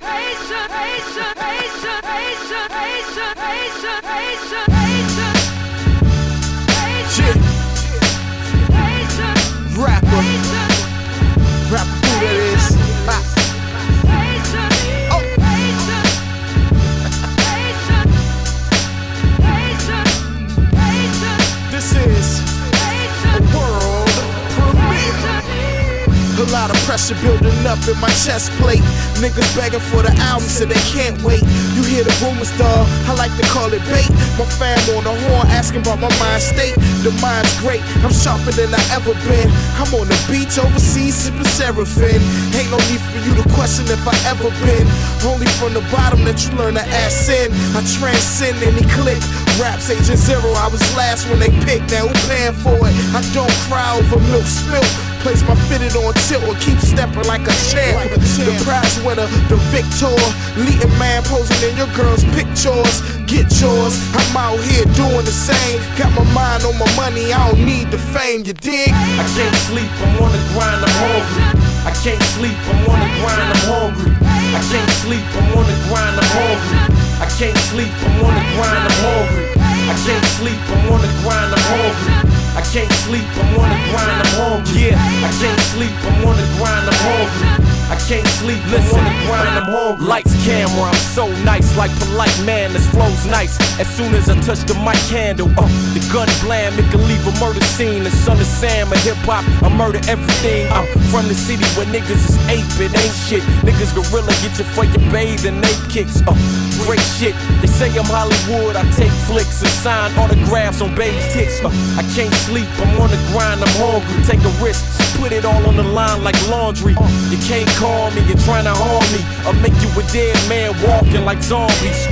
Rapper. Pressure building up in my chest plate. Niggas begging for the album so they can't wait. You hear the rumors, dawg. I like to call it bait. My fam on the horn asking about my mind state. The mind's great. I'm sharper than I ever been. I'm on the beach overseas sipping seraphim. Ain't no need for you to question if I ever been. Only from the bottom that you learn to ass in. I transcend any click. Raps agent zero. I was last when they picked. Now who paying for it? I don't cry over milk spilt. Place my fitted on tilt and keep stepping like a champ. The prize winner, the victor. Leading man posing in your girl's pictures. Get yours. I'm out here doing the same. Got my mind on my money. I don't need the fame. You dig? I can't sleep, I'm on the grind, I'm hungry. I can't sleep, I'm on the grind, I'm hungry. I can't sleep, I'm on the grind, I'm hungry. I can't sleep, I'm on the grind, I'm hungry. I can't sleep, I'm on the grind, I'm hungry. I can't sleep, I'm on the grind, I'm hungry. Yeah, I can't sleep, I'm on the grind, I'm hungry. I can't sleep, listen, the grind, I'm hungry. Lights, camera, I'm so nice, like polite man, this flow's nice. As soon as I touch the mic handle, uh, the gun blam, it can leave a murder scene. The son of Sam, of hip hop, I murder everything. I'm from the city where niggas is it ain't shit. Niggas gorilla, get you for your and nape kicks. Uh, great shit. Say I'm Hollywood, I take flicks and sign autographs on babes' tits. Uh, I can't sleep, I'm on the grind, I'm hungry. Take a risk, put it all on the line like laundry. You can't call me, you're trying to harm me. I'll make you a dead man walking like zombies.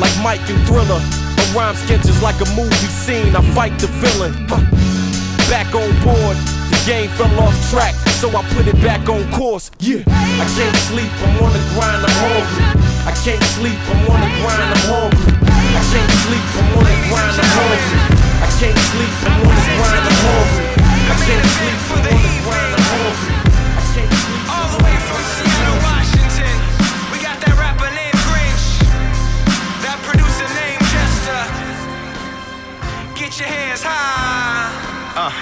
Like Mike and Thriller. My rhyme sketches like a movie scene. I fight the villain. Huh. Back on board, the game fell off track, so I put it back on course. Yeah. I can't sleep, I'm on the grind, I'm hungry. I can't sleep, I'm on the grind, I'm hungry. I can't sleep, I'm on the grind, I'm hungry. I can't sleep, I'm on the grind, I'm hungry. I can't sleep, I'm on the grind, I'm hungry. I can't sleep. All the way from Seattle, Washington. We got that rapper named Grinch. That producer named Jester. Get your hands high. Uh,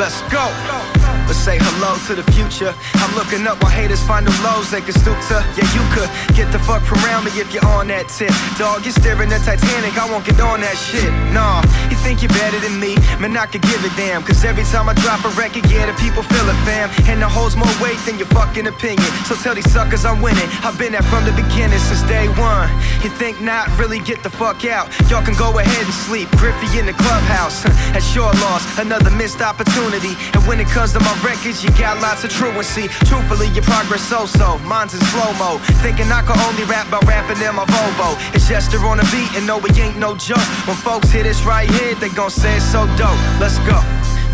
let's go. Let's say hello to the future. I'm looking up while haters find the lows they can stoop to. Yeah, you could get the fuck from around me if you're on that tip. Dog, you're staring at Titanic, I won't get on that shit. Nah, you think you're better than me? Man, I could give a damn. Cause every time I drop a record, yeah, the people feel it, fam. And it holds more weight than your fucking opinion. So tell these suckers I'm winning. I've been there from the beginning since day one. You think not, really get the fuck out. Y'all can go ahead and sleep. Griffey in the clubhouse. At sure lost, another missed opportunity. And when it comes to my records, you got lots of truancy. Truthfully, your progress so so. Mine's in slow mo. Thinking I could only rap by rapping in my Volvo. It's Jester on the beat, and no, it ain't no joke. When folks hear this right here, they gon' say it's so dope. Let's go.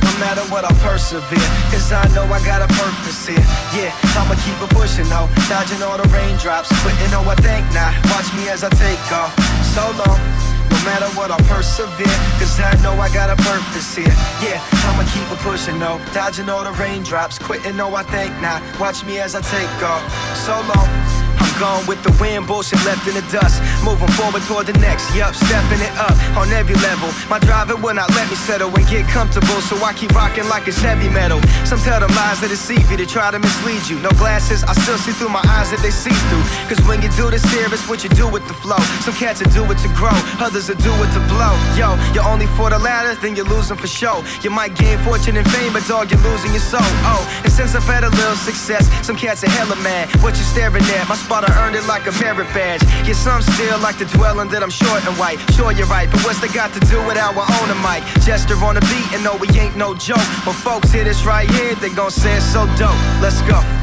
No matter what, I'll persevere. Cause I know I got a purpose here. Yeah, I'ma keep it pushing, ho. Dodging all the raindrops. Quitting, oh, I think not. Watch me as I take off. So long. Matter what, I'll persevere. Cause I know I got a purpose here. Yeah, I'ma keep it pushing, no. Dodging all the raindrops. Quitting, no, I think not. Watch me as I take off. So long. I'm gone with the wind, bullshit left in the dust. Moving forward toward the next, yup, stepping it up on every level. My driver will not let me settle and get comfortable, so I keep rocking like it's heavy metal. Some tell them lies that deceive you, to try to mislead you. No glasses, I still see through my eyes that they see through. Cause when you do this here, it's what you do with the flow. Some cats will do it to grow, others will do it to blow. Yo, you're only for the latter, then you're losing for show. You might gain fortune and fame, but dog, you're losing your soul. Oh, and since I've had a little success, some cats are hella mad. What you staring at? My spot, I earned it like a merit badge. Yeah, some still like to dwell on that I'm short and white. Sure, you're right, but what's they got to do with I own a mic? Jester on the beat, and no, we ain't no joke. When folks hear this right here, they gon' say it's so dope. Let's go.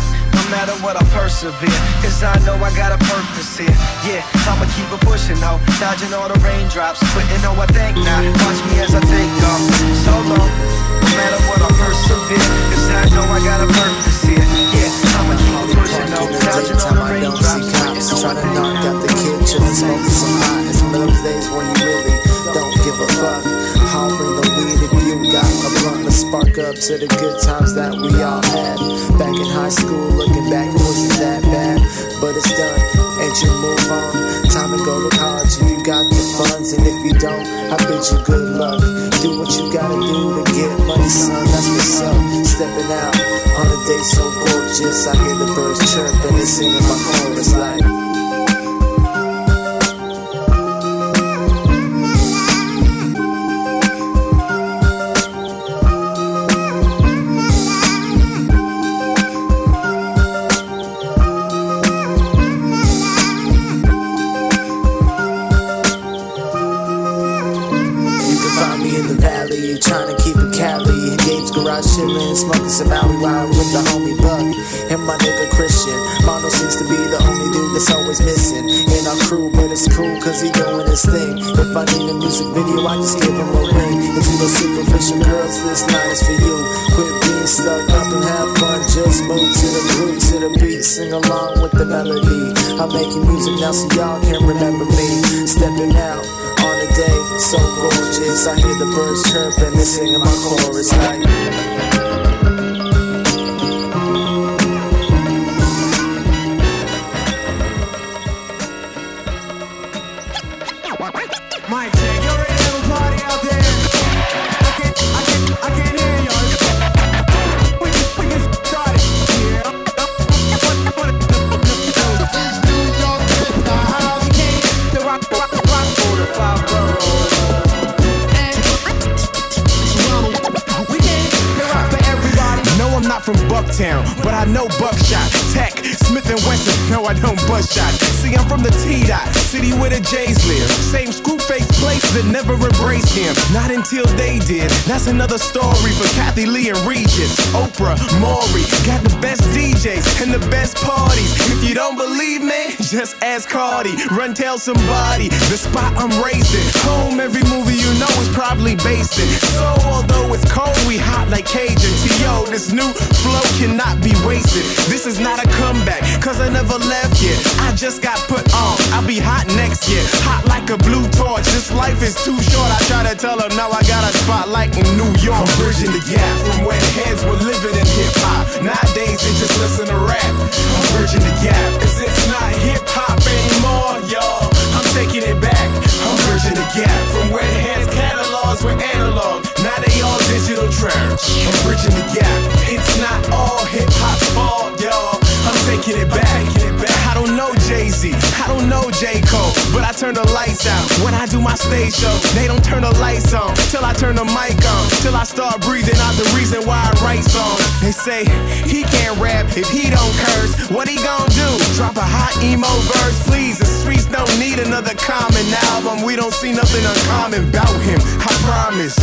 No matter what, I persevere. Cause I know I got a purpose here. Yeah, I'ma keep it pushing, ho. Dodging all the raindrops. Quitting, no, I think not. Watch me as I take off. So long. No matter what, I persevere. Cause I know I got a purpose here. Yeah, I'ma keep it pushing, ho. Dodging all the raindrops. cops trying to knock out the kitchen and smoking some hot. It's those days when you really don't give a fuck. I'll bring the weed if you got a spark up to the good times that we all had. Back in high school, looking back, it wasn't that bad, but it's done, and you move on. Time to go to college if you got the funds, and if you don't, I bid you good luck. Do what you gotta do to get money, son. That's what's up. Stepping out on a day so gorgeous, I hear the birds chirp, and it's in my chorus like. Chillin', smoking some Maui Wowie with the homie Buck and my nigga Christian. Mono seems to be the only dude that's always missing in our crew, but it's cool cause he doing his thing. If I need a music video, I just give him a ring. And to those superficial girls, this line is for you. Quit being stuck up and have fun, just move to the groove, to the beat, sing along with the melody. I'm making music now so y'all can remember me. Stepping out day so gorgeous. I hear the birds chirping and singing my chorus like. Shots. See, I'm from the T dot, city where the J's live. Same screw face place that never embraced him. Not until they did. That's another story for Kathie Lee and Regis. Oprah, Maury, got the best DJs and the best parties. If you don't believe me, just ask Cardi. Run, tell somebody. The spot I'm raising. Home, every movie you know is probably based in. So, although it's cold, we hot like Cajun. T.O., this new flow cannot be wasted. This is not a comeback, cause I never left yet. I just got put on. I'll be hot next year. Hot like a blue torch. This life is too short. I try to tell them now I got a spotlight in New York. I'm bridging the gap from when heads were living in hip hop. Nowadays they just listen to rap. I'm bridging the gap, cause it's not hop anymore, y'all. I'm taking it back. I'm bridging the gap from when heads catalogs were analog. Now they all digital trash. I'm bridging the gap. It's not all hip hop's fault, y'all. I'm taking it back. I'm taking it I don't know Jay Z. I don't know J. Cole. But I turn the lights out when I do my stage show. They don't turn the lights on till I turn the mic on. Till I start breathing out the reason why I write songs. They say he can't rap if he don't curse. What he gon' do? Drop a hot emo verse, please. The streets don't need another common album. We don't see nothing uncommon about him. I promise.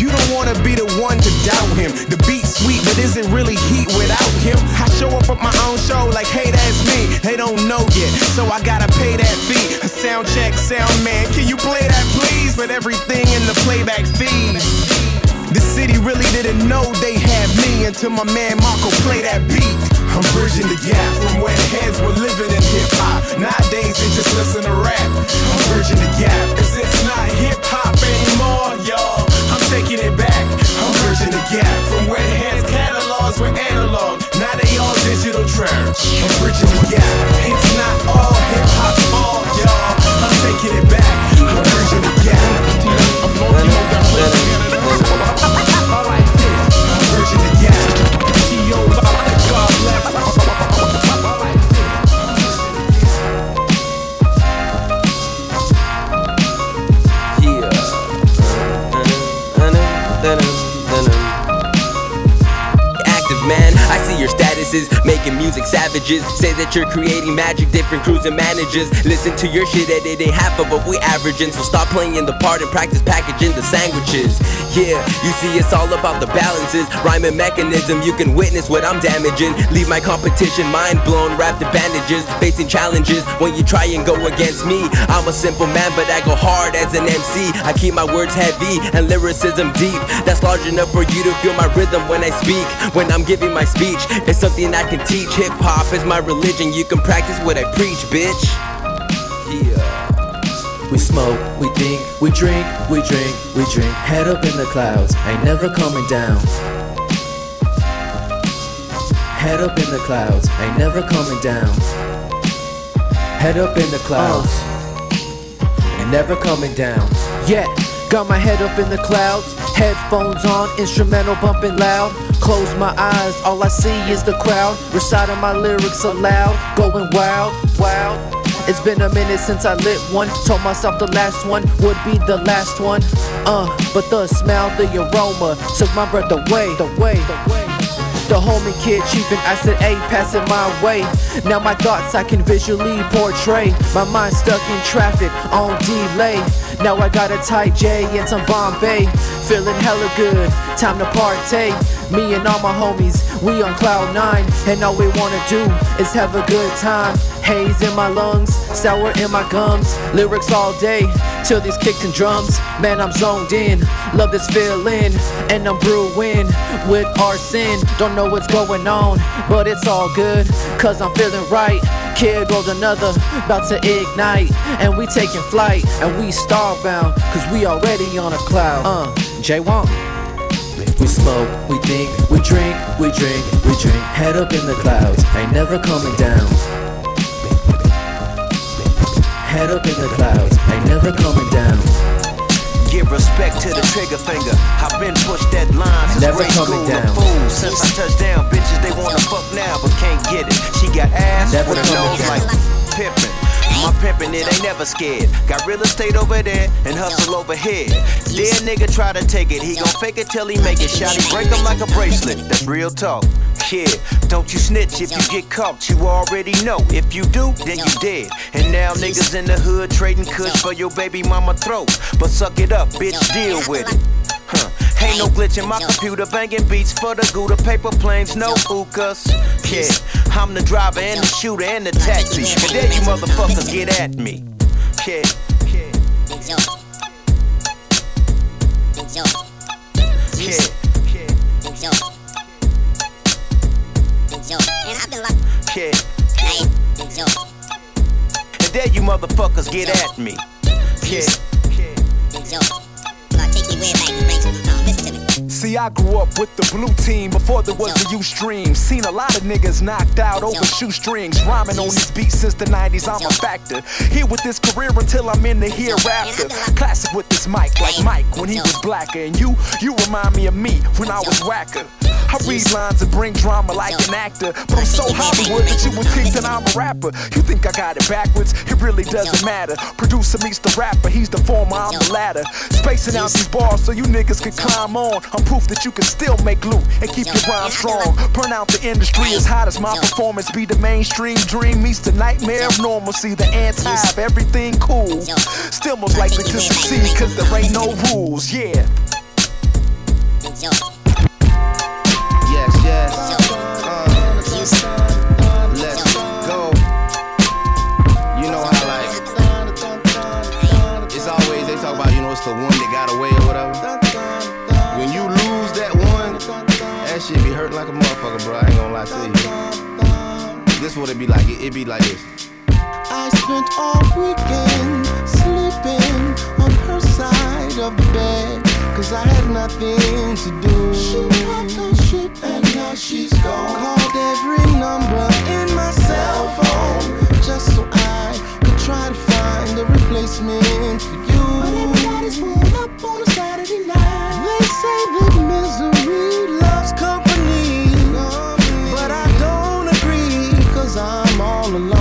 You don't wanna be the one to doubt him. The beat's sweet, but is it really heat without him? I show up at my own show like, hey, that's me. They don't know yet, so I gotta pay that fee. A sound check, sound man, can you play that please? But everything in the playback fees. The city really didn't know they had me until my man Marco played that beat. I'm bridging the gap from when heads were living in hip hop. Nowadays they just listen to rap. I'm bridging the gap, cause it's not hip hop anymore, y'all. I'm taking it back. I'm bridging the gap from when heads catalogs were analog. Now digital trash. I'm bridging the gap. It's not all hip hop's fault, y'all. I'm taking it back. I'm bridging the gap. I'm bridging the gap. T.O. God bless. Active man, I see your statuses, music savages. Say that you're creating magic, different crews and managers. Listen to your shit at it ain't half of what we averaging. So stop playing the part and practice packaging the sandwiches. Yeah, you see, it's all about the balances. Rhyming mechanism, you can witness what I'm damaging. Leave my competition mind blown, wrapped in bandages. Facing challenges when you try and go against me. I'm a simple man, but I go hard as an MC. I keep my words heavy and lyricism deep. That's large enough for you to feel my rhythm when I speak. When I'm giving my speech, it's something I can teach. Hip hop is my religion. You can practice what I preach, bitch. Yeah. We smoke, we think, we drink, we drink, we drink. Head up in the clouds, ain't never coming down. Head up in the clouds, ain't never coming down. Head up in the clouds, oh. ain't never coming down. Yeah. Got my head up in the clouds, headphones on, instrumental bumping loud. Close my eyes, all I see is the crowd. Reciting my lyrics aloud, going wild, wild. It's been a minute since I lit one. Told myself the last one would be the last one. Uh, but the smell, the aroma took my breath away, the way, the way. The homie kid chiefin', I said, hey, pass it my way. Now my thoughts I can visually portray. My mind stuck in traffic on delay. Now I got a tight J and some Bombay. Feeling hella good, time to partay. Me and all my homies, we on cloud nine. And all we wanna do is have a good time. Haze in my lungs, sour in my gums. Lyrics all day, till these kicks and drums. Man, I'm zoned in. Love this feeling, and I'm brewing with arson. Don't know what's going on, but it's all good, cause I'm feeling right. Kid rolls another, about to ignite. And we taking flight, and we starbound, cause we already on a cloud. Uh, J1. We smoke, we think, we drink, we drink, we drink. Head up in the clouds, ain't never coming down. Head up in the clouds, ain't never coming down. Give respect to the trigger finger. I've been pushed that line since Never grade school. down. A fool since I touched down. Bitches they wanna fuck now but can't get it. She got ass Never with a nose down. like pimpin'. My pimpin' it ain't never scared. Got real estate over there and hustle over here. Dead nigga try to take it. He gon' fake it till he make it. Shotty break him like a bracelet. That's real talk. Kid, don't you snitch if you get caught. You already know. If you do, then you dead. And now niggas in the hood trading kush for your baby mama throat. But suck it up, bitch, deal with it. Huh. Ain't no glitch in my computer, banging beats for the Gouda paper planes, no hookahs. Yeah, I'm the driver and the shooter and the taxi. And there you motherfuckers get at me. Yeah, yeah, And there you motherfuckers get at me. Yeah. See, I grew up with the blue team before there was a U stream. Seen a lot of niggas knocked out over shoestrings. Rhyming on these beats since the 90s, I'm a factor. Here with this career until I'm in the hereafter. Classic with this mic, like Mike when he was blacker. And you, you remind me of me when I was whacker. I read lines and bring drama like an actor. But I'm so Hollywood that you would think that I'm a rapper. You think I got it backwards? It really doesn't matter. Producer meets the rapper, he's the former, I'm the latter. Spacing out these bars so you niggas can climb on. I'm proof that you can still make loot and keep your rhyme strong. Burn out the industry as hot as my performance. Be the mainstream dream meets the nightmare of normalcy. The anti of everything cool. Still most likely to succeed cause there ain't no rules. Yeah. I you. This what it be like. It, it be like this. I spent all weekend sleeping on her side of the bed. Cause I had nothing to do. She packed her shit and now she's gone. Called every number in my cell phone. Just so I could try to find a replacement for you. But everybody's pulled up on a Saturday night. They say that misery loves company. All alone.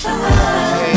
Hey,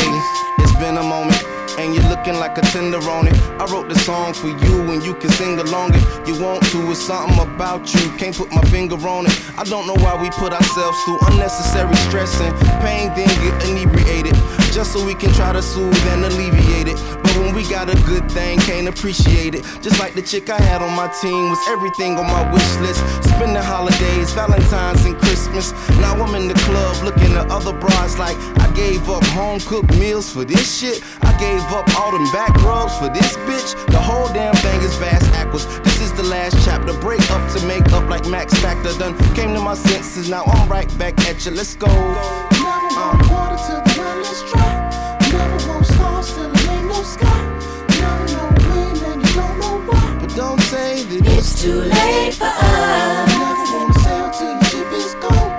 it's been a moment. And you're looking like a tender on it. I wrote the song for you, and you can sing along if you want to. It's something about you, can't put my finger on it. I don't know why we put ourselves through unnecessary stress and pain, then get inebriated. Just so we can try to soothe and alleviate it. But when we got a good thing, can't appreciate it. Just like the chick I had on my team was everything on my wish list. Spending holidays, Valentine's and Christmas. Now I'm in the club looking at other bras like I gave up home cooked meals for this shit. I gave up all them back rubs for this bitch. The whole damn thing is vast backwards. This is the last chapter. Break up to make up like Max Factor. Done came to my senses. Now I'm right back at you. Let's go. Uh. Don't say that it's too late for us. Never wanna sail till your ship is gone.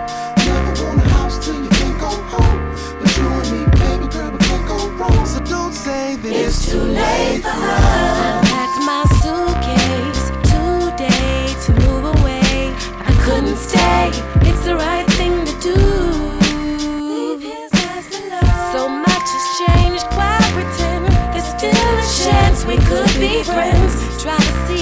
Never want a house till you can't go home. But you and me, baby girl, we can't go wrong. So don't say that it's, too late for us. Packed my suitcase today to move away. I couldn't stay. It's the right thing to do. So much has changed. Why pretend there's still a chance we could be friends? Try to see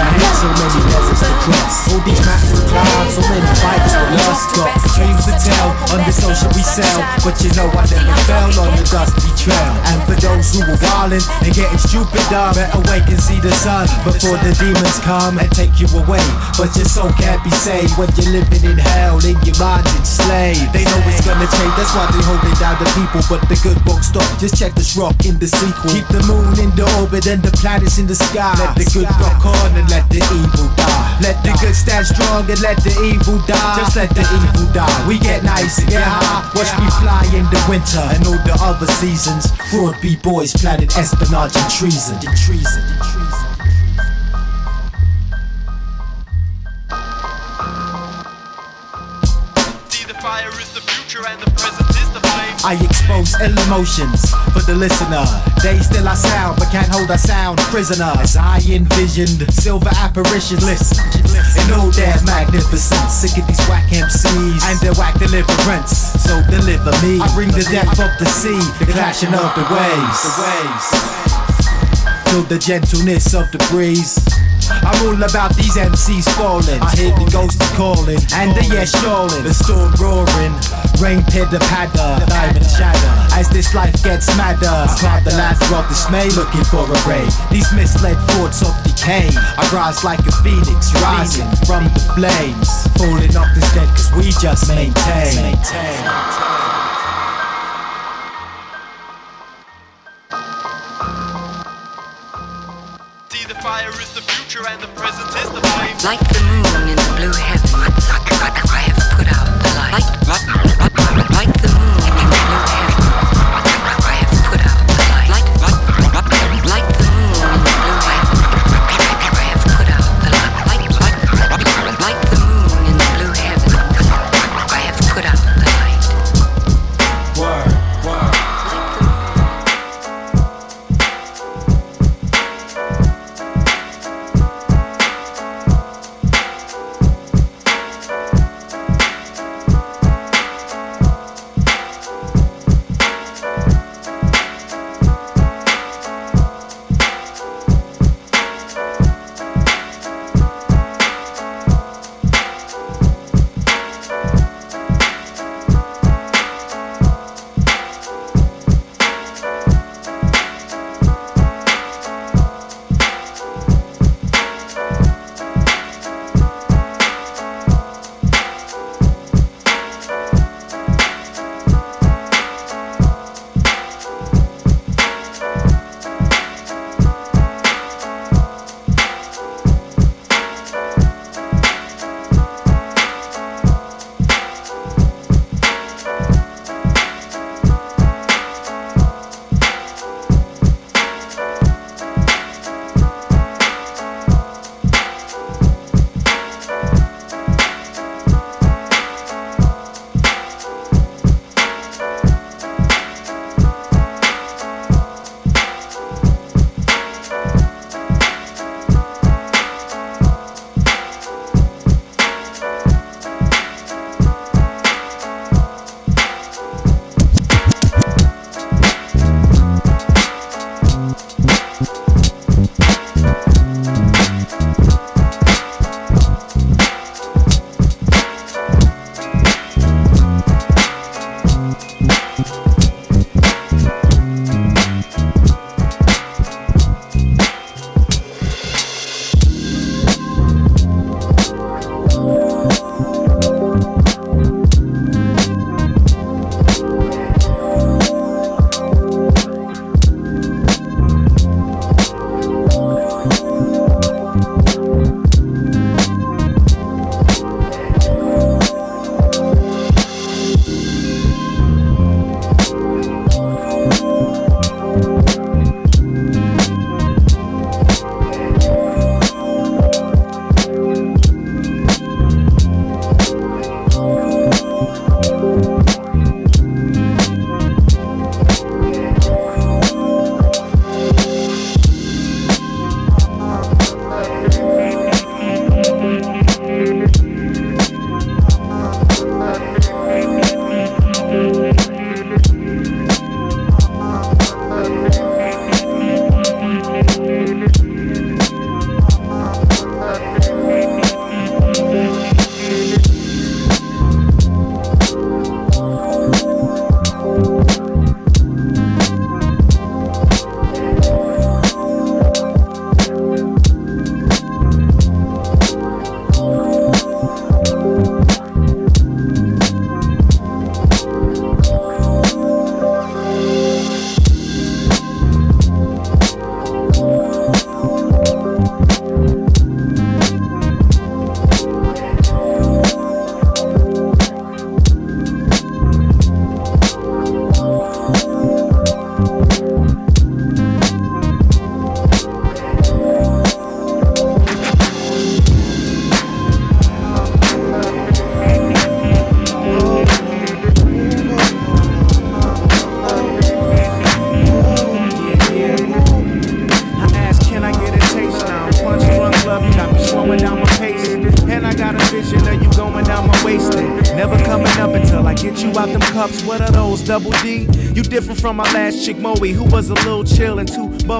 hit, so many deserts to cross. All these mountains to climb, so many fights we lost. Got dreams to tell, on the social we sell. But you know I never fell on the dusty trail. And for those who were wildin' and getting stupid dumb, better wait and see the sun before the demons come and take you away. But your soul can't be saved when you're living in hell, in your mind enslaved. They know it's gonna change, that's why they holding down the people. But the good won't stop, just check this rock in the sequel. Keep the moon in the orbit and the planets in the sky. Let the good rock on and let the evil die. Let the good stand strong and let the evil die. Just let the evil die. We get nice and get high. Watch me fly in the winter and all the other seasons. Fraud B-boys planning espionage and treason. And treason. And treason. I expose ill emotions for the listener. They still I sound, but can't hold a sound prisoner. As I envisioned silver apparitions, listen, in all their magnificence. Sick of these whack MCs and their whack deliverance. So deliver me. I bring the depth of the sea, the clashing of the waves. The waves. Feel the gentleness of the breeze. I'm all about these MCs falling. I hear the ghosts calling, and the yes yawling. The storm roaring, rain pitter patter, diamond shatter. As this life gets madder, I climb the ladder of dismay, looking for a ray. These misled thoughts of decay. I rise like a phoenix, rising from the flames. Falling off instead, cause we just maintain. maintain. Like the moon in the blue heaven, I, have put out the light.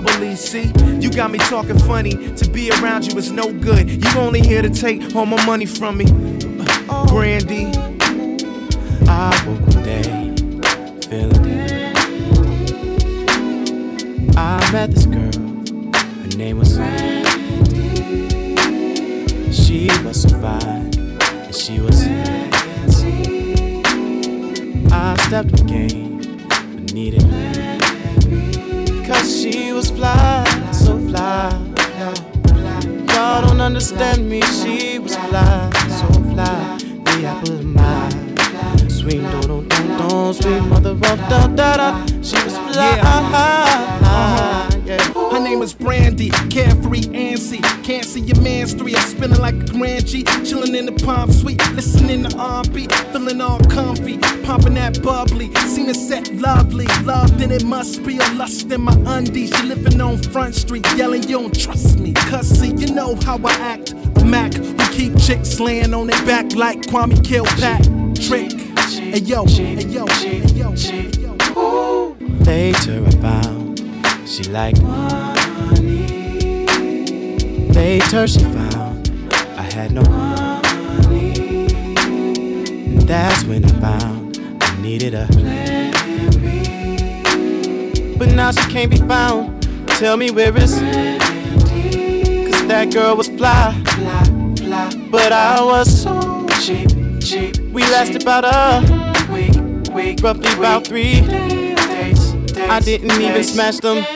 Bubbly, see? You got me talking funny, to be around you is no good. You only here to take all my money from me. Uh, Brandy. I woke the listening to R&B, feeling all comfy, pumping that bubbly. Seen it set lovely, love then it must be a lust in my undies. She living on Front Street, yelling you don't trust me. Cause see, you know how I act. A Mac who keep chicks laying on their back like Kwame Kilpatrick. Trick. Hey yo, hey yo, hey yo, hey yo. Later I found she liked money. Later she found I had no money. That's when I found I needed a plan B. But now she can't be found. Tell me where is Cause that girl was fly, fly, fly. But I was so cheap, cheap. We lasted about a week, week, roughly about three days. I didn't even smash them.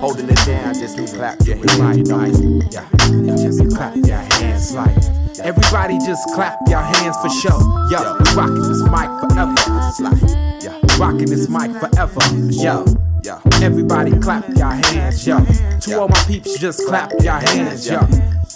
Holding it down, just do clap your hands. Right, right. Yeah, yeah, just clap your hands like. Everybody just clap your hands for sure. Yo, we rocking this mic forever. It's like, yeah, rocking this mic forever. Yo, yo, everybody clap your hands, yo. To all my peeps, just clap your hands, yo.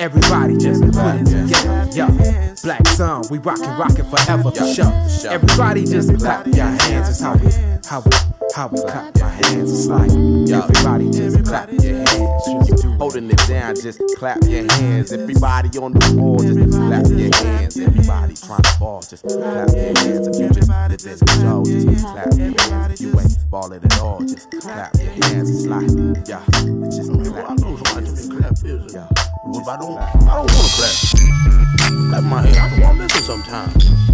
Everybody just Everybody put it together. Yeah. Black Sun, we rockin', rockin' forever for sure. Everybody just clap your hands. It's how we, how we, how we clap our hands. It's like everybody just clap your hands. You holding it down, just clap your hands. Everybody on the floor, just clap your hands. Everybody trying to ball, just clap your hands. If you just let this show, just clap your hands. If you ain't balling at all, just clap your hands. It's like, yeah, just clap your hands. What if I don't? I don't want to clap. Clap my hand. I don't want to listen sometimes.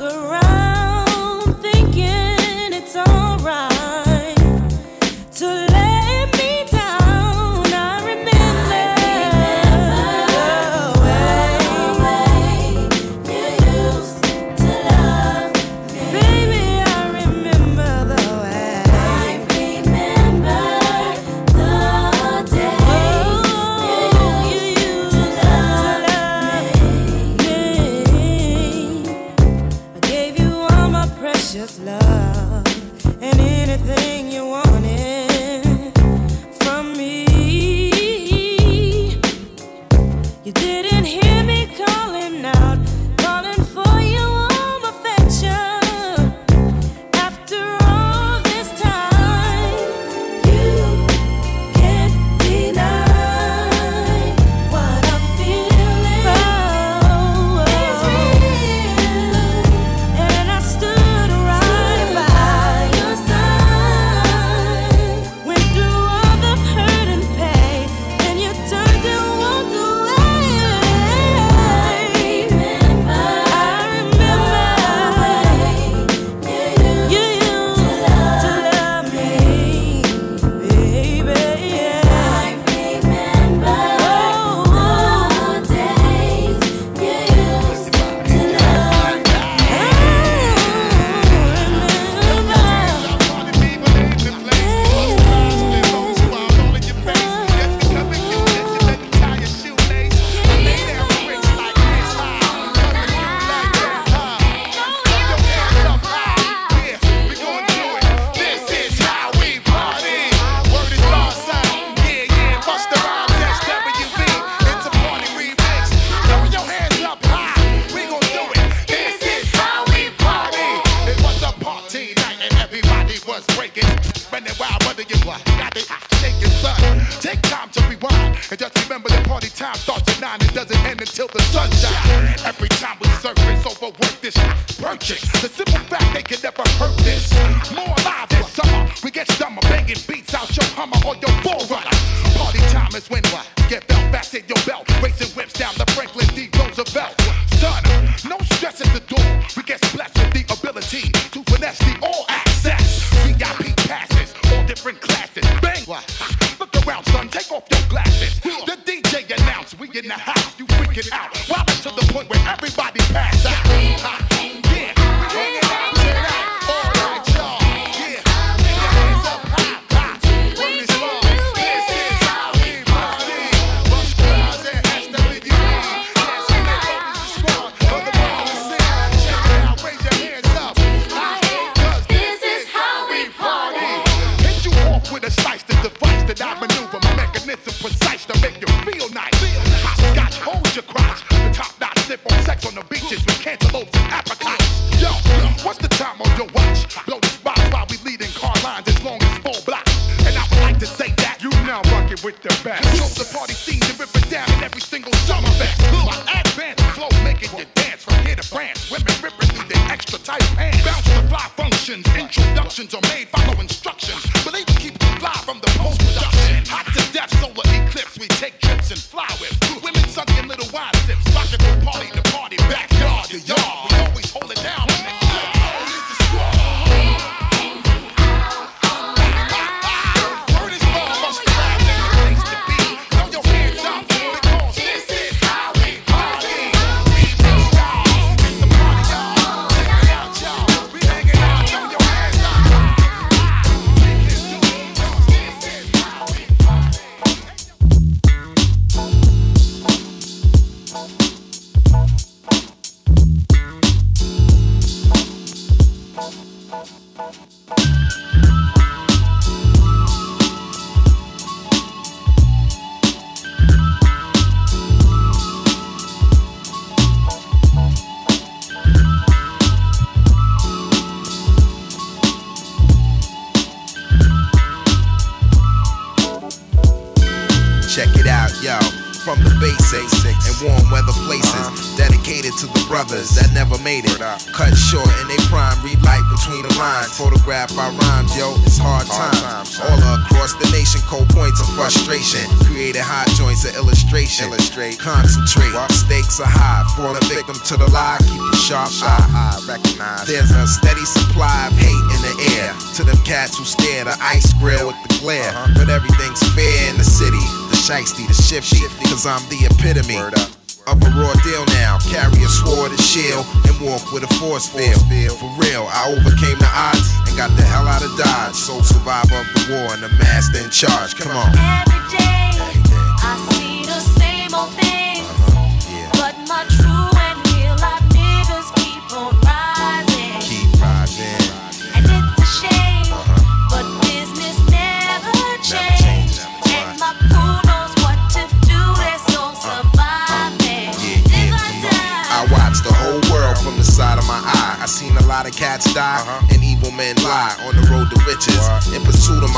look around. in charge. Come on.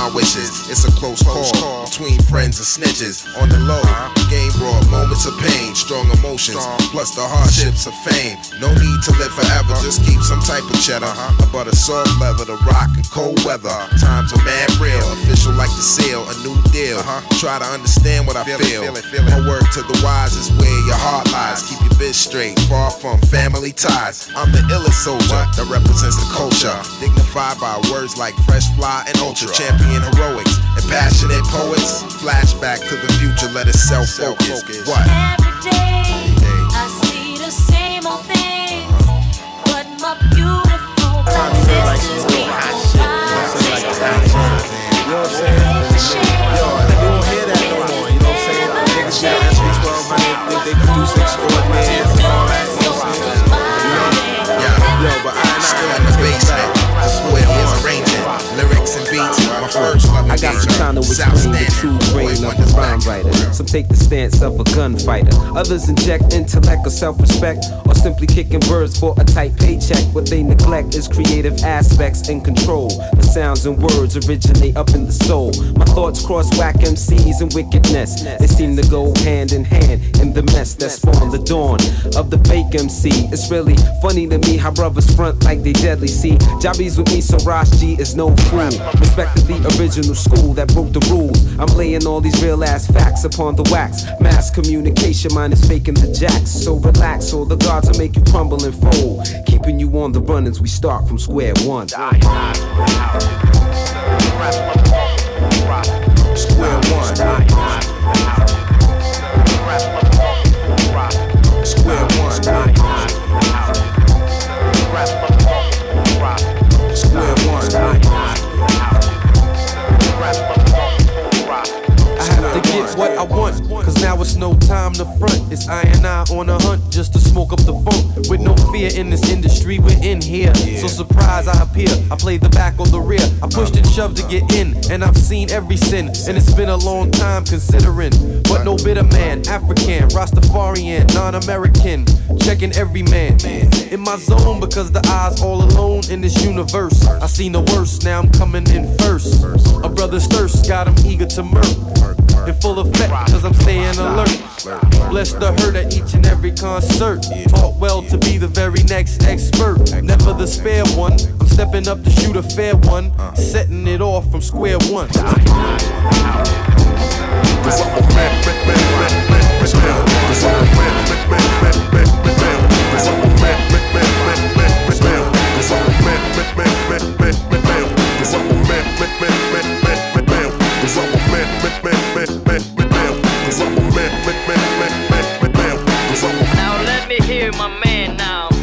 my wishes. It's a close call between friends and snitches. On the low, game brought moments of pain, strong emotions, plus the hardships of fame. No need to live forever, just keep some type of cheddar. About a soft leather to rock in cold weather. Times are mad real, official like the sale, a new deal. Try to understand what I feel. My work to the wise is where your heart lies. Keep your bitch straight, far from family ties. I'm the illest soldier that represents the culture. Dignified by words like fresh fly and ultra. Champion heroic Passionate poets, flashback to the future, let us self focus. What? Every day, I see the same old things, uh-huh. but my beautiful blackness is being hot shit. Like you know what I'm saying? Yo, they don't hear that no more. You know what I'm saying? Niggas 1200 they produce but I'm in the basement. That's where it arranging lyrics and beats. My first I got some time to explain the true brain of a rhyme writer. Some take the stance of a gunfighter. Others inject intellect or self-respect, or simply kicking birds for a tight paycheck. What they neglect is creative aspects and control. The sounds and words originate up in the soul. My thoughts cross whack MCs and wickedness. They seem to go hand in hand in the mess that spawned the dawn of the fake MC. It's really funny to me how brothers front like they deadly. See, Jobbies with me, so Rosh G is no friend. Respected the original school that broke the rules. I'm laying all these real ass facts upon the wax. Mass communication, mine is faking the jacks. So relax, or the gods will make you crumble and fold. Keeping you on the run as we start from square one. Square one. It's no time to front. It's I and I on a hunt just to smoke up the funk. With no fear in this industry, we're in here. So surprise I appear. I play the back or the rear. I pushed and shoved to get in, and I've seen every sin. And it's been a long time considering. But no bitter man, African, Rastafarian, non American. Checking every man. In my zone because the eyes all alone in this universe. I seen the worst, now I'm coming in first. A brother's thirst got him eager to murk. In full effect, cause I'm staying alert. Bless the hurt at each and every concert. Taught well to be the very next expert. Never the spare one. I'm stepping up to shoot a fair one. Setting it off from square one. Now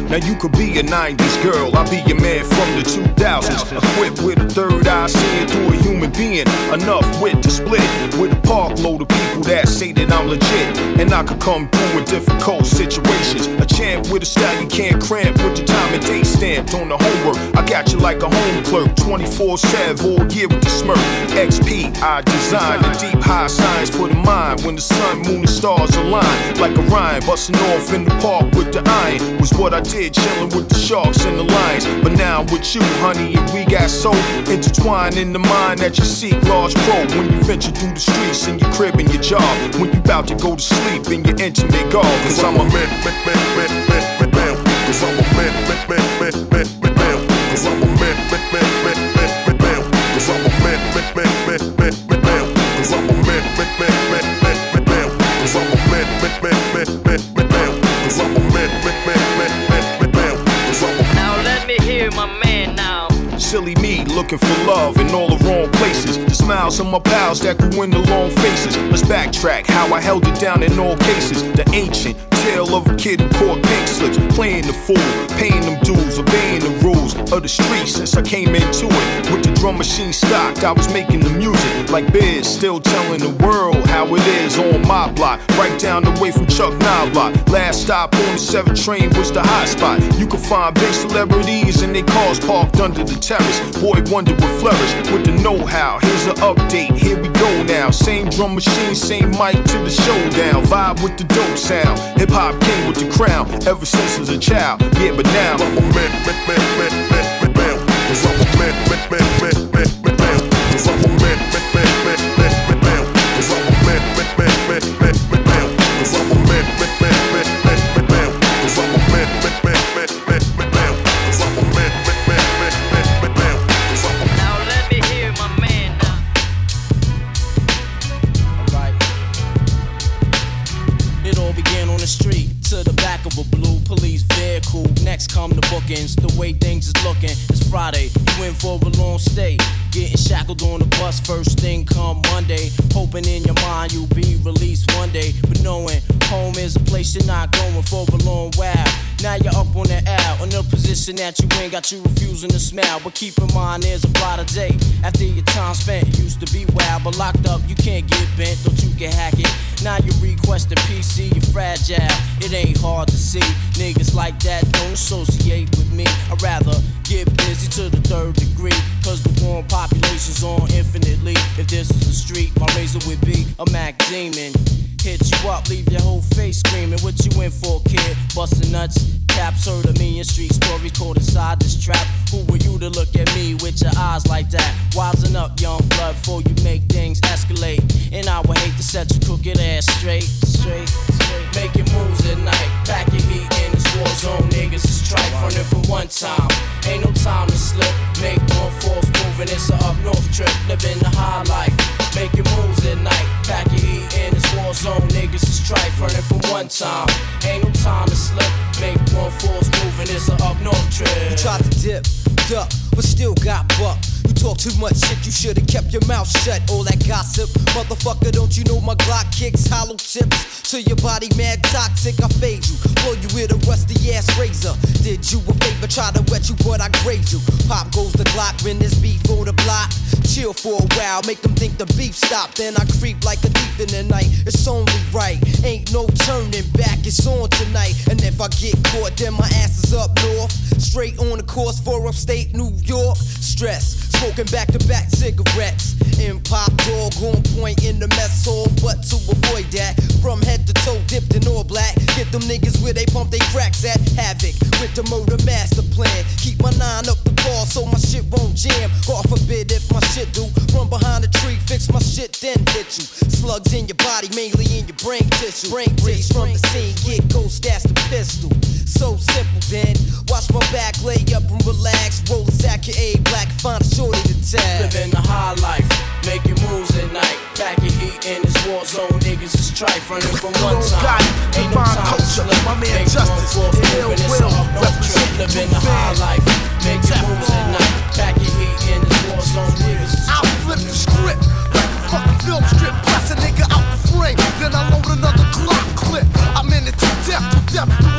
now. You could be a 90s girl, I'll be your man from the 2000s. Equipped with a third eye, seeing through a human being. Enough wit to split with a park load of people that say that I'm legit. And I could come through in difficult situations. A champ with a style you can't cramp with the time and date stamped on the homework. I got you like a home clerk, 24 7 all year with the smirk. XP, I design the deep high science for the mind. When the sun, moon, and stars align, like a rhyme busting off in the park with the iron was what I did, chilling with the sharks and the lions. But now I'm with you, honey, and we got so intertwined in the mind that you seek large pro. When you venture through the streets in your crib and your job, when you about to go to sleep in your intimate garb, cause I'm a man, man, man, man, man, man, man. Cause I'm a man, man, man, man, man, man, man. Cause I'm a man, man, Silly me looking for love in all the wrong places. The smiles of my pals that grew in the long faces. Let's backtrack how I held it down in all cases. The ancient tale of a kid who caught pink slips, playing the fool, paying them dues, obeying the rules of the streets since I came into it. With the drum machine stocked, I was making the music like Biz, still telling the world how it is on my block, right down the way from Chuck Knoblauch. Last stop on the 7 train was the hot spot. You could find big celebrities and they cars parked under the terrace. Boy Wonder would flourish with the know-how. Here's an update, here we go now. Same drum machine, same mic to the showdown. Vibe with the dope sound. Hip hop king with the crown. Ever since as a child, yeah, but now I'm a man, man, man, man, man, man. Cause I'm a man, man, man, man, first that you ain't got you refusing to smile. But keep in mind there's a brighter day. After your time spent, used to be wild, but locked up you can't get bent, don't you can hack it. Now you request a PC, you're fragile. It ain't hard to see. Niggas like that don't associate with me. I'd rather get busy to the third degree. Cause the warm population's on infinitely. If this is the street, my razor would be a Mac demon. Hit you up, leave your whole face screaming. What you in for, kid? Bustin' nuts. Caps heard a million street stories caught inside this trap. Who were you to look at me with your eyes like that? Wisen up, young blood, before you make things escalate. And I would hate to set your crooked ass straight, straight, straight. Making moves at night, pack your heat in this war zone. Niggas is trife running for one time. Ain't no time to slip. Make one false move and it's a up north trip. Living the high life, making moves at night, pack your heat in this war zone. Niggas is trife running for one time. Ain't no time to slip. Make one false move and it's a up north trip. You tried to dip, duck, but still got buck. Talk too much shit, you should've kept your mouth shut. All that gossip, motherfucker, don't you know my Glock kicks hollow tips to your body, mad toxic. I fade you, blow you with a rusty ass razor. Did you a favor, try to wet you, but I grade you. Pop goes the Glock when there's beef on the block. Chill for a while, make them think the beef stopped. Then I creep like a thief in the night. It's only right, ain't no turning back. It's on tonight, and if I get caught, then my ass is up north. Straight on the course for upstate New York. Stress, smoking back to back cigarettes. In pop dog on point in the mess hall, but to avoid that, from head to toe dipped in all black. Get them niggas where they pump they cracks at havoc with the murder master plan. Keep my nine up the ball so my shit won't jam. God forbid if my shit do. Run behind a tree, fix my shit, then hit you. Slugs in your body, mainly in your brain tissue. Brain breeze from the scene, get ghost, that's the pistol. So simple then. Watch my back, lay up and relax. Roll a sack of A black, find a shorty to tag. Living the high life, making moves at night. Pack your heat in this war zone. Niggas is trife running from one time. Ain't no time to slip. my man Make Justice, one false Ill move and it's Will, a trip. represent Living the the high life, making moves at night. Pack your heat in this war zone. Niggas is I'll flip the script like a fucking film strip. Blast a nigga out the frame. Then I load another Glock clip. I'm in it to death, to death.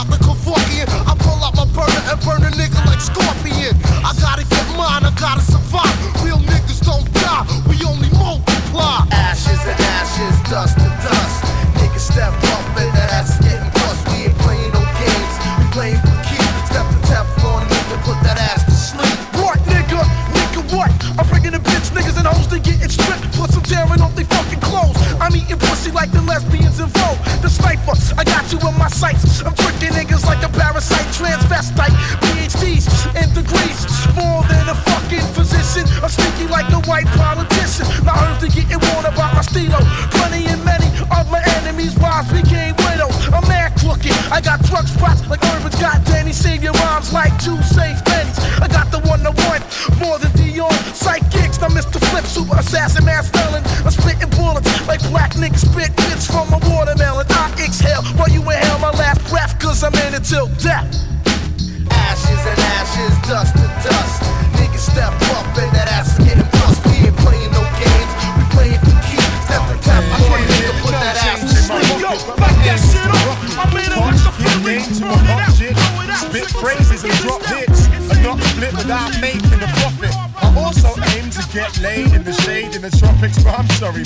Dr. Kevorkian. I pull out my burner and burn a nigga like Scorpion. I gotta get mine, I gotta survive. Real niggas don't die, we only multiply. Ashes and ashes, dust.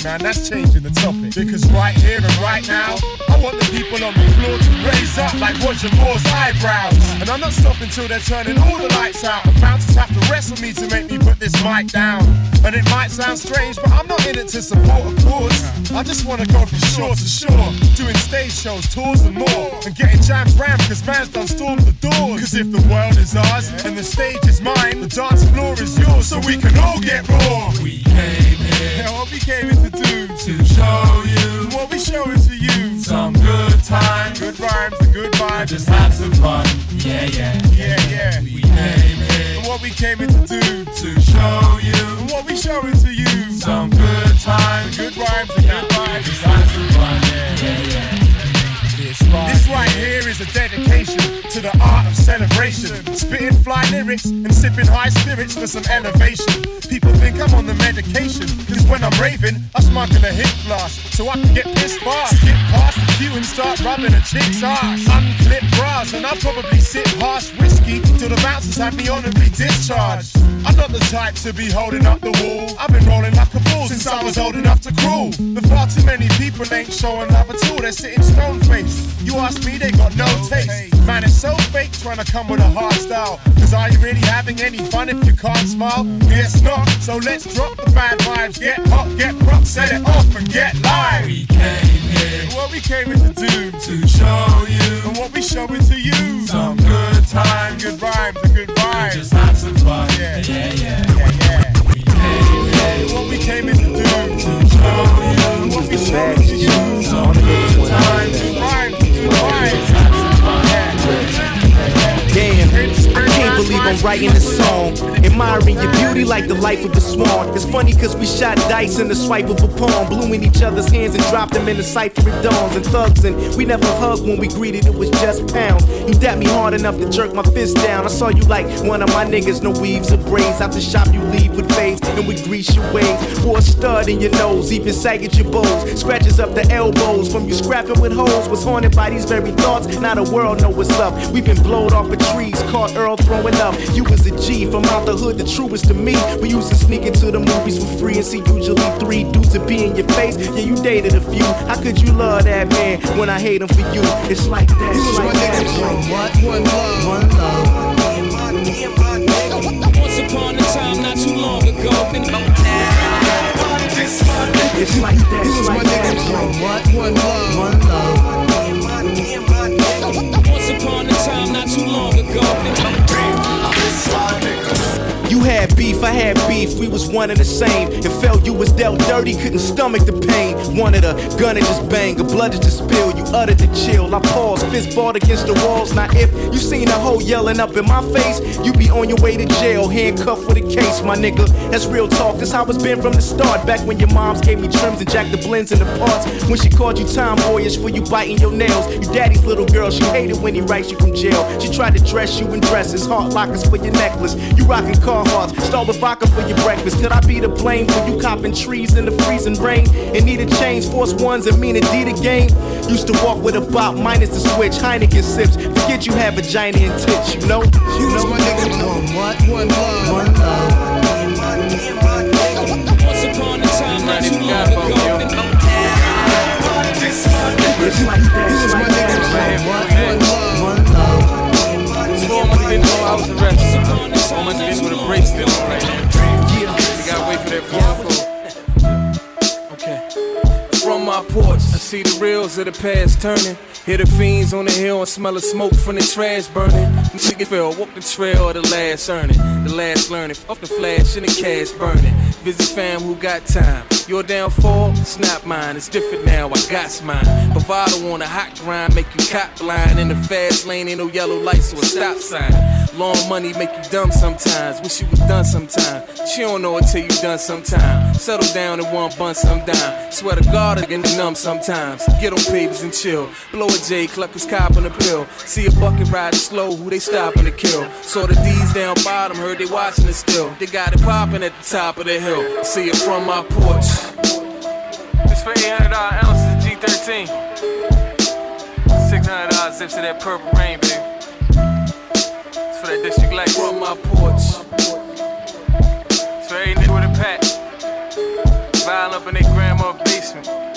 Man, that's changing the topic. Because right here and right now, I want the people on the floor to raise up like Roger Moore's eyebrows. And I'm not stopping till they're turning all the lights out. The bouncers have to wrestle me to make me put this mic down. And it might sound strange, but I'm not in it to support a cause. I just wanna go from shore to shore, doing stage shows, tours, and more. And getting jams rammed, cause man's done stormed the doors. Cause if the world is ours and the stage is mine, the dance floor is yours, so we can all get raw. We came yeah, what we came here to do, to show you what we showing to you. Some good times, good rhymes, and good vibes. Just have some fun. Yeah, yeah, yeah, yeah. We came here, and what we came here to do, to show you celebration. Spitting fly lyrics and sipping high spirits for some elevation. People think I'm on the medication, cause when I'm raving, I smuggle a hip flask so I can get pissed fast. Skip past the queue and start rubbing a chick's ass. Unclip bras and I'll probably sip harsh whiskey till the bouncers have me honorably discharged. I'm not the type to be holding up the wall. I've been rolling like a since I was old enough to crawl. But far too many people ain't showing love at all. They're sitting stone faced. You ask me, they got no taste. Man, it's so fake trying to come with a hard style. Cause are you really having any fun if you can't smile? Guess not. So let's drop the bad vibes. Get hot, get rock, set it off and get live. We came here. What we came here to do. To show you. And what we showing to you. Some good time, good rhymes, and good vibes. Just have some fun. Yeah, yeah, yeah, yeah, yeah. What we came here to do. To. What we to time, good rhymes, good vibes. Believe I'm writing this song. Admiring your beauty like the life of a swan. It's funny cause we shot dice in the swipe of a palm. Blew in each other's hands and dropped them in the cipher of dawns and thugs. And we never hugged when we greeted, it was just pounds. You dapped me hard enough to jerk my fist down. I saw you like one of my niggas, no weaves or braids. Out the shop you leave with fades and we grease your waves. Wore a stud in your nose, even sag at your bows. Scratches up the elbows from you scrapping with hoes. Was haunted by these very thoughts. Now the world know what's up. We've been blowed off of trees, caught Earl throwing up. You was a G from out the hood, the truest to me. We used to sneak into the movies for free and see usually three dudes to be in your face. Yeah, you dated a few. How could you love that man when I hate him for you? It's like that. It's like that. What? One love. One love. Once upon a time, not too long ago. It's like that. It's like that. What? One love. One love. Upon a time, not too long ago. You had beef, I had beef, we was one and the same. It felt you was dealt dirty, couldn't stomach the pain. Wanted a gun and just bang, a blood to just spill. You uttered the chill. I paused, fist balled against the walls. Now if you seen a hoe yelling up in my face, you be on your way to jail, handcuffed with a case, my nigga. That's real talk, that's how it's been from the start. Back when your moms gave me trims and jacked the blends and the parts. When she called you time boyish for you biting your nails. Your daddy's little girl, she hated when he writes you from jail. She tried to dress you in dresses, heart lockers for your necklace. You rockin' car start with vodka for your breakfast. Could I be to blame for you copping trees in the freezing rain? And need a change, force ones and mean indeed a game. Used to walk with a bop, minus the switch, Heineken sips. Forget you have vagina and tits, you know? You know my nigga. One what? One love. One love. Uh, Once upon a time, not too long ago. It's like that. This is my nigga. What? One love. One love. So all my niggas know I was. All niggas with a bracelet on right now. Yeah. They gotta wait for that phone call. Okay. From my porch, I see the reels of the past turning. Hear the fiends on the hill and smell the smoke from the trash burning. Nigga fell, walk the trail of the last earning. The last learning, off the flash and the cash burning. Visit fam who got time. Your downfall, snap mine. It's different now, I got mine. Bravado on a hot grind, make you cop blind. In the fast lane, ain't no yellow lights or a stop sign. Long money make you dumb sometimes. Wish you was done sometime. She don't know it till you done sometime. Settle down in one bun sometime. Swear to God, I get numb sometimes. Get on papers and chill. Blow a J, cluck his cop on a pill. See a bucket riding slow, who they stopping to kill. Saw the D's down bottom, heard they watching it still. They got it popping at the top of the hill. See it from my porch. It's for $800 ounces of G13. $600 zips of that purple rain, baby. It's for that district light from my porch. It's for every nigga with a pack. Violin up in their grandma basement.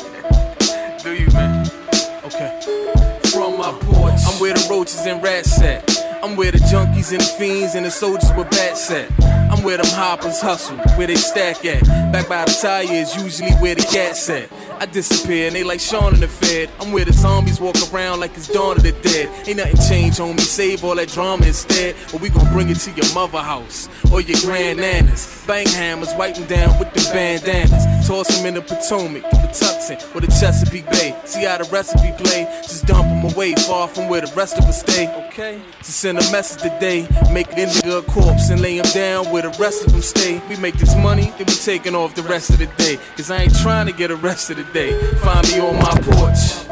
Where the roaches and rats at. I'm where the junkies and the fiends and the soldiers with bats at. I'm where them hoppers hustle, where they stack at. Back by the tire is usually where the cats at. I disappear and they like Shaun in the Fed. I'm where the zombies walk around like it's Dawn of the Dead. Ain't nothing changed, homie. Save all that drama instead. Or we gon' bring it to your mother house or your grand nanas. Bang hammers, wipe them down with the bandanas. Toss them in the Potomac, the Patuxent, or the Chesapeake Bay. See how the recipe play? Just dump them away, far from where the rest of us stay. Okay? Send a message today, make a nigga a corpse and lay him down where the rest of them stay. We make this money, then we taking off the rest of the day. Cause I ain't trying to get arrested today. Find me on my porch.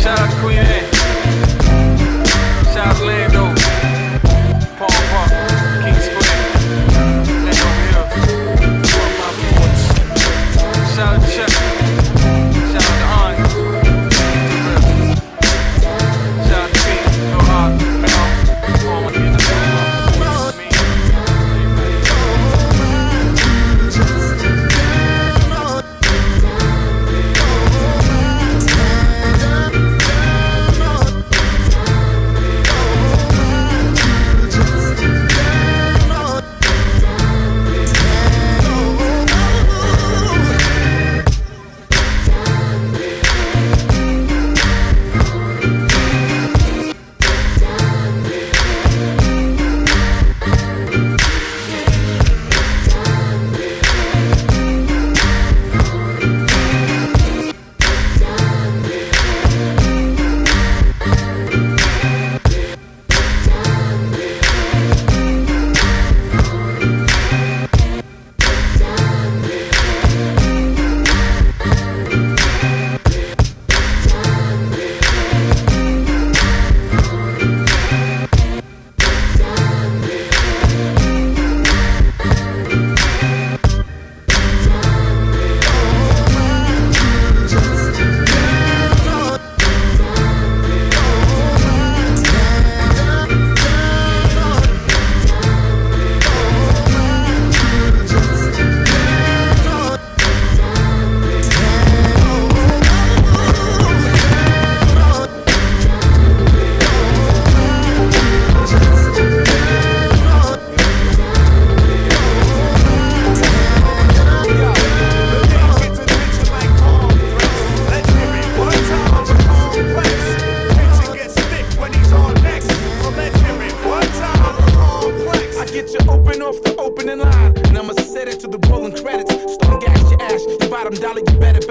Shout out Queen A. Shout out Lando.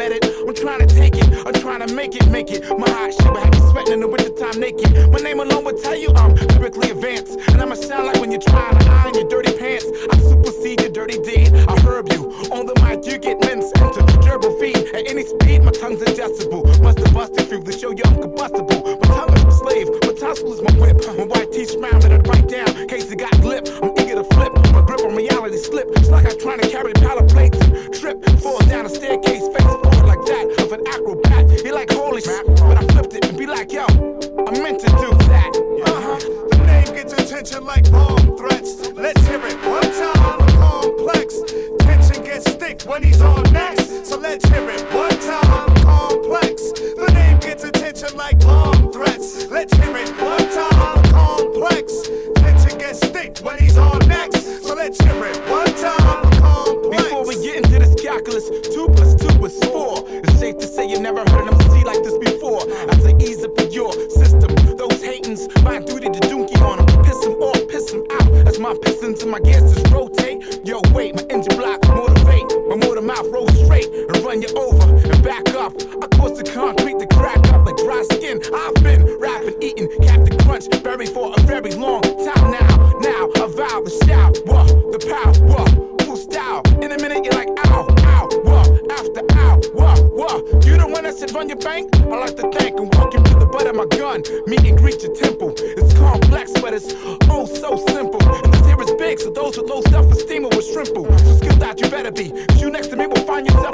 bet it. I'm trying to take it, I'm trying to make it, make it. My hot shit, but have you sweating in the wintertime naked. My name alone will tell you I'm lyrically advanced. And I'ma sound like when you're trying to iron your dirty pants. I supersede your dirty deed. I herb you. On the mic, you get minced into gerbil feet. At any speed, my tongue's adjustable. Must have busted through to show you I'm combustible. My tongue is my slave, my tonsil is my whip. My white teeth smile that I bite down. Case it got lip, I'm on reality slip. It's like I'm trying to carry pallet plates trip. Fall down a staircase, face forward like that of an acrobat. You're like, holy shit. But I flipped it and be like, yo, I meant to do that. Uh-huh. The name gets attention like bomb threats. Let's hear it one time for complex. Tension gets thick when he's on next. So let's hear it one time for complex. The name gets attention like bomb threats. Let's hear it one time let's hear it one time. Before we get into this calculus, two plus two is four. It's safe to say you never heard an MC like this before. I ease up in your system, those hatings, my duty to donkey on them. Piss them off, piss them out. As my pistons and my gas just rotate. Yo, wait, my engine block motivate. My motor mouth roll straight and run you over and back up. I cause the concrete to crack up like dry skin. I've been rapping, eating Captain Crunch, buried for a those with low self-esteem will shrimple. So skilled out you better be. Cause you next to me will find yourself